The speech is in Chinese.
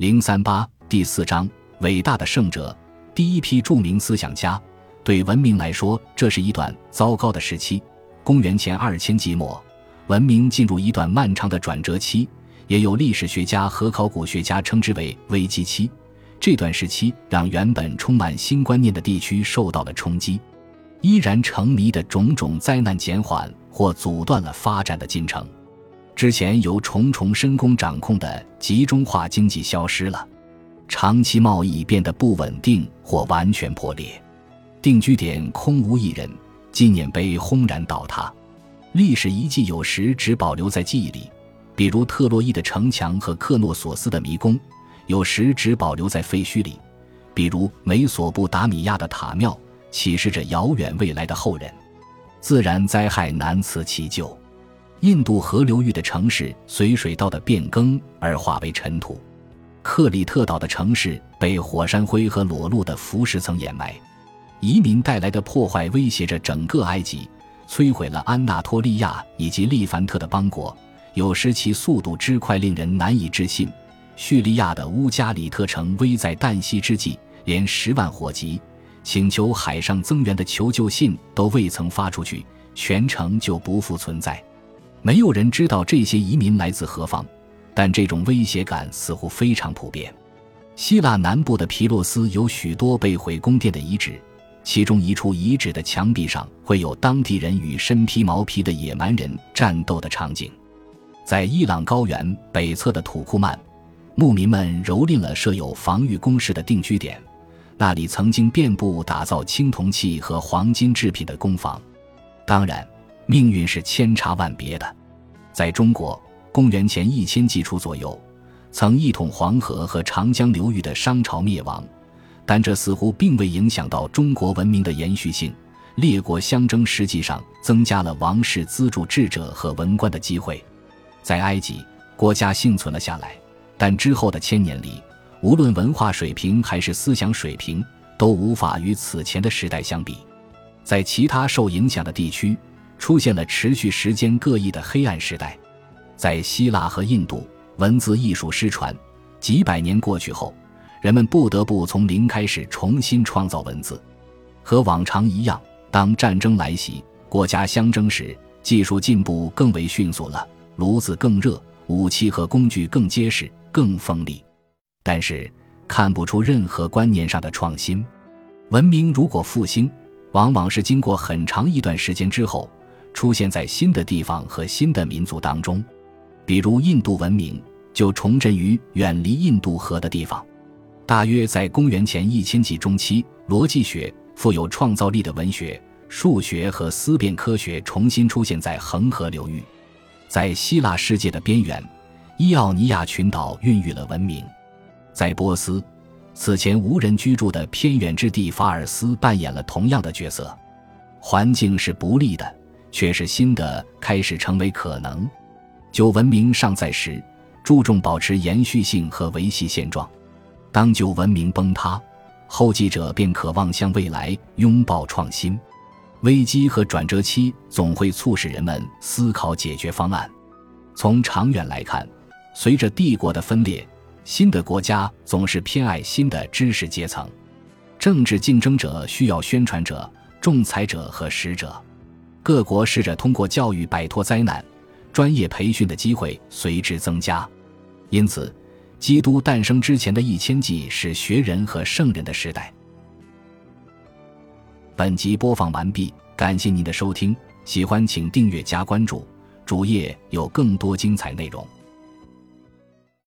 零三八第四章：伟大的圣者，第一批著名思想家。对文明来说，这是一段糟糕的时期。公元前二千纪末，文明进入一段漫长的转折期，也有历史学家和考古学家称之为危机期。这段时期让原本充满新观念的地区受到了冲击，依然成谜的种种灾难减缓或阻断了发展的进程。之前由重重深宫掌控的集中化经济消失了，长期贸易变得不稳定或完全破裂，定居点空无一人，纪念碑轰然倒塌，历史遗迹有时只保留在记忆里，比如特洛伊的城墙和克诺索斯的迷宫。有时只保留在废墟里，比如美索不达米亚的塔庙，启示着遥远未来的后人。自然灾害难辞其咎，印度河流域的城市随水道的变更而化为尘土，克里特岛的城市被火山灰和裸露的浮石层掩埋。移民带来的破坏威胁着整个埃及，摧毁了安纳托利亚以及利凡特的邦国，有时其速度之快令人难以置信。叙利亚的乌加里特城危在旦夕之际，连十万火急、请求海上增援的求救信都未曾发出去，全城就不复存在。没有人知道这些移民来自何方，但这种威胁感似乎非常普遍。希腊南部的皮洛斯有许多被毁宫殿的遗址，其中一处遗址的墙壁上会有当地人与身披毛皮的野蛮人战斗的场景。在伊朗高原北侧的土库曼。牧民们蹂躏了设有防御工事的定居点，那里曾经遍布打造青铜器和黄金制品的工坊。当然，命运是千差万别的。在中国，公元前一千纪初左右，曾一统黄河和长江流域的商朝灭亡，但这似乎并未影响到中国文明的延续性。列国相争实际上增加了王室资助智者和文官的机会。在埃及，国家幸存了下来。但之后的千年里，无论文化水平还是思想水平，都无法与此前的时代相比。在其他受影响的地区，出现了持续时间各异的黑暗时代。在希腊和印度，文字艺术失传，几百年过去后，人们不得不从零开始重新创造文字。和往常一样，当战争来袭、国家相争时，技术进步更为迅速了，炉子更热，武器和工具更结实。更锋利，但是看不出任何观念上的创新。文明如果复兴，往往是经过很长一段时间之后，出现在新的地方和新的民族当中。比如印度文明就重振于远离印度河的地方。大约在公元前一千纪中期，逻辑学、富有创造力的文学、数学和思辨科学重新出现在恒河流域，在希腊世界的边缘。伊奥尼亚群岛孕育了文明，在波斯，此前无人居住的偏远之地法尔斯扮演了同样的角色。环境是不利的，却是新的开始成为可能。旧文明尚在时，注重保持延续性和维系现状；当旧文明崩塌，后继者便渴望向未来拥抱创新。危机和转折期总会促使人们思考解决方案。从长远来看，随着帝国的分裂，新的国家总是偏爱新的知识阶层。政治竞争者需要宣传者、仲裁者和使者。各国试着通过教育摆脱灾难，专业培训的机会随之增加。因此，基督诞生之前的一千纪是学人和圣人的时代。本集播放完毕，感谢您的收听。喜欢请订阅加关注，主页有更多精彩内容。